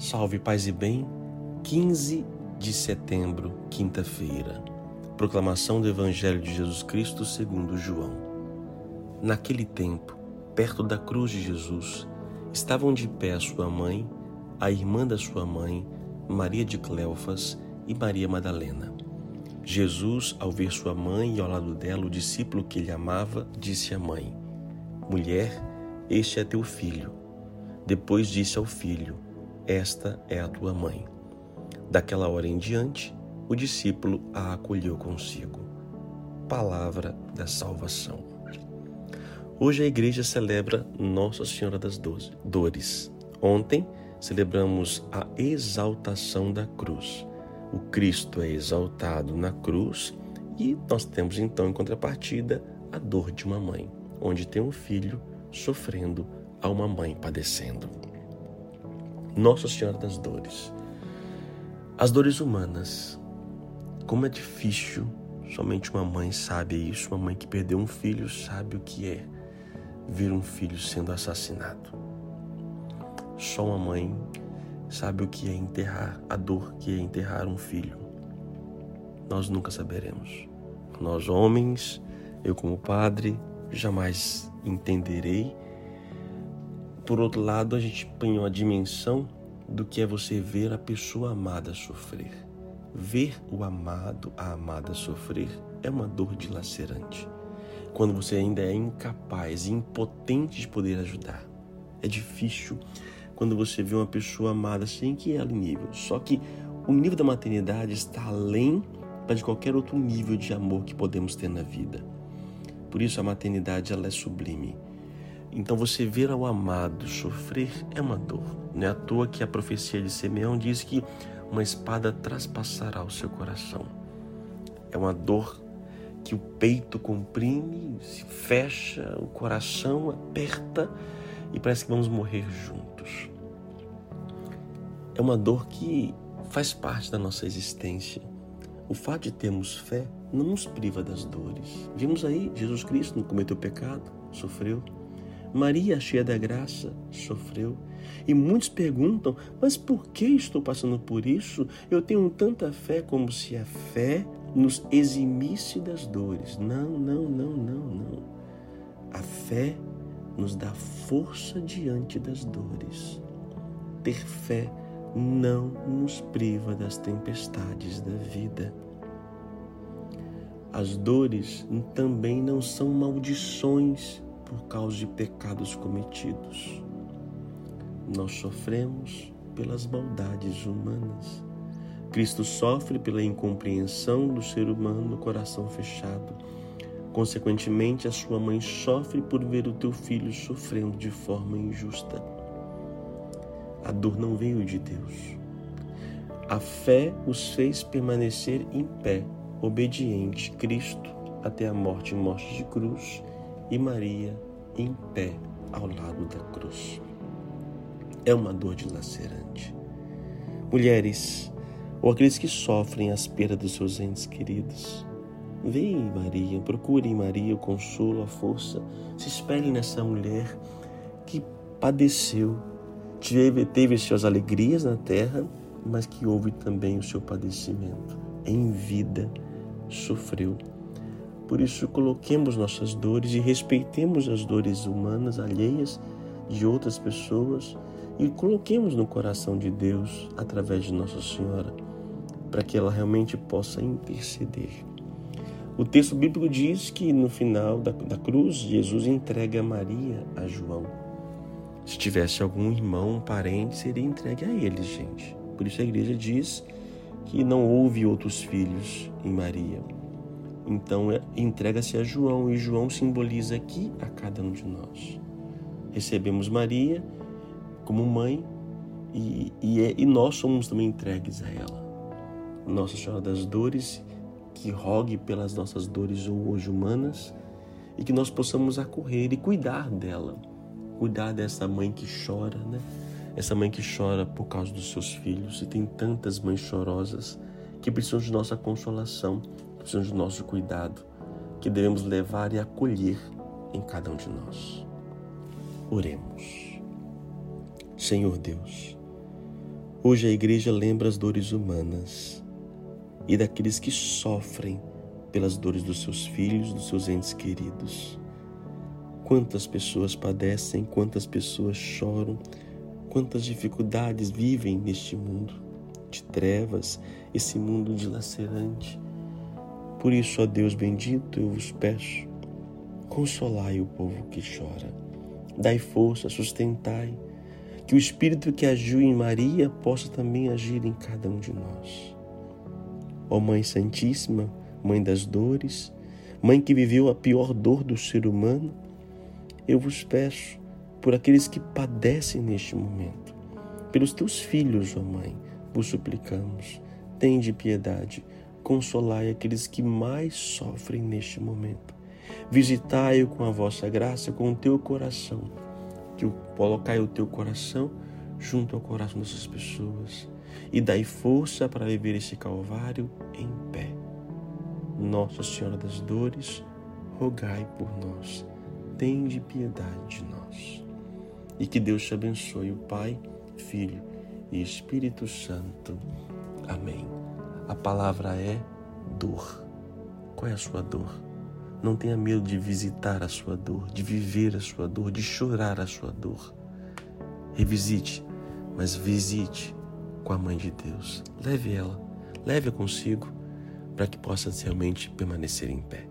Salve paz e bem, 15 de setembro, quinta-feira. Proclamação do Evangelho de Jesus Cristo segundo João. Naquele tempo, perto da cruz de Jesus, estavam de pé sua mãe, a irmã da sua mãe, Maria de Cleofas e Maria Madalena. Jesus, ao ver sua mãe e ao lado dela o discípulo que ele amava, disse à mãe: Mulher, este é teu filho. Depois disse ao filho: esta é a tua mãe. Daquela hora em diante, o discípulo a acolheu consigo. Palavra da salvação. Hoje a igreja celebra Nossa Senhora das Dores. Ontem celebramos a exaltação da cruz. O Cristo é exaltado na cruz e nós temos então em contrapartida a dor de uma mãe, onde tem um filho sofrendo a uma mãe padecendo. Nossa Senhora das Dores. As dores humanas. Como é difícil, somente uma mãe sabe isso, uma mãe que perdeu um filho sabe o que é ver um filho sendo assassinado. Só uma mãe sabe o que é enterrar, a dor que é enterrar um filho. Nós nunca saberemos. Nós, homens, eu como padre, jamais entenderei por outro lado, a gente põe uma dimensão do que é você ver a pessoa amada sofrer. Ver o amado, a amada sofrer é uma dor dilacerante. Quando você ainda é incapaz, impotente de poder ajudar. É difícil quando você vê uma pessoa amada sem que ela nível. Só que o nível da maternidade está além de qualquer outro nível de amor que podemos ter na vida. Por isso a maternidade ela é sublime. Então você ver ao amado sofrer é uma dor. Não é à toa que a profecia de Simeão diz que uma espada traspassará o seu coração. É uma dor que o peito comprime, se fecha, o coração aperta e parece que vamos morrer juntos. É uma dor que faz parte da nossa existência. O fato de termos fé não nos priva das dores. Vimos aí, Jesus Cristo não cometeu pecado, sofreu, Maria, cheia da graça, sofreu. E muitos perguntam: mas por que estou passando por isso? Eu tenho tanta fé como se a fé nos eximisse das dores. Não, não, não, não, não. A fé nos dá força diante das dores. Ter fé não nos priva das tempestades da vida. As dores também não são maldições por causa de pecados cometidos. Nós sofremos pelas maldades humanas. Cristo sofre pela incompreensão do ser humano no coração fechado. Consequentemente, a sua mãe sofre por ver o teu filho sofrendo de forma injusta. A dor não veio de Deus. A fé os fez permanecer em pé, obediente Cristo até a morte e morte de cruz e Maria em pé ao lado da cruz. É uma dor dilacerante. Mulheres, ou aqueles que sofrem as perdas dos seus entes queridos, Vem, Maria, procure em Maria o consolo, a força. Se espelhe nessa mulher que padeceu, teve, teve suas alegrias na terra, mas que houve também o seu padecimento. Em vida, sofreu por isso, coloquemos nossas dores e respeitemos as dores humanas alheias de outras pessoas e coloquemos no coração de Deus através de Nossa Senhora, para que ela realmente possa interceder. O texto bíblico diz que no final da, da cruz, Jesus entrega Maria a João. Se tivesse algum irmão, um parente, seria entregue a eles, gente. Por isso a igreja diz que não houve outros filhos em Maria. Então é, entrega-se a João e João simboliza aqui a cada um de nós. Recebemos Maria como mãe e, e, é, e nós somos também entregues a ela. Nossa Senhora das Dores, que rogue pelas nossas dores hoje humanas e que nós possamos acorrer e cuidar dela, cuidar dessa mãe que chora, né? Essa mãe que chora por causa dos seus filhos e tem tantas mães chorosas que precisam de nossa consolação precisam de nosso cuidado, que devemos levar e acolher em cada um de nós. Oremos. Senhor Deus, Hoje a igreja lembra as dores humanas e daqueles que sofrem pelas dores dos seus filhos, dos seus entes queridos. Quantas pessoas padecem, quantas pessoas choram, quantas dificuldades vivem neste mundo de trevas, esse mundo dilacerante. Por isso, ó Deus bendito, eu vos peço, consolai o povo que chora, dai força, sustentai, que o Espírito que agiu em Maria possa também agir em cada um de nós. Ó Mãe Santíssima, Mãe das dores, Mãe que viveu a pior dor do ser humano, eu vos peço por aqueles que padecem neste momento, pelos teus filhos, ó Mãe, vos suplicamos, tende piedade, consolai aqueles que mais sofrem neste momento. Visitai-o com a vossa graça, com o teu coração, que colocai o teu coração junto ao coração dessas pessoas e dai força para viver esse calvário em pé. Nossa Senhora das Dores, rogai por nós, tende piedade de nós. E que Deus te abençoe, o Pai, Filho e Espírito Santo. Amém. A palavra é dor. Qual é a sua dor? Não tenha medo de visitar a sua dor, de viver a sua dor, de chorar a sua dor. Revisite, mas visite com a Mãe de Deus. Leve ela, leve-a consigo, para que possa realmente permanecer em pé.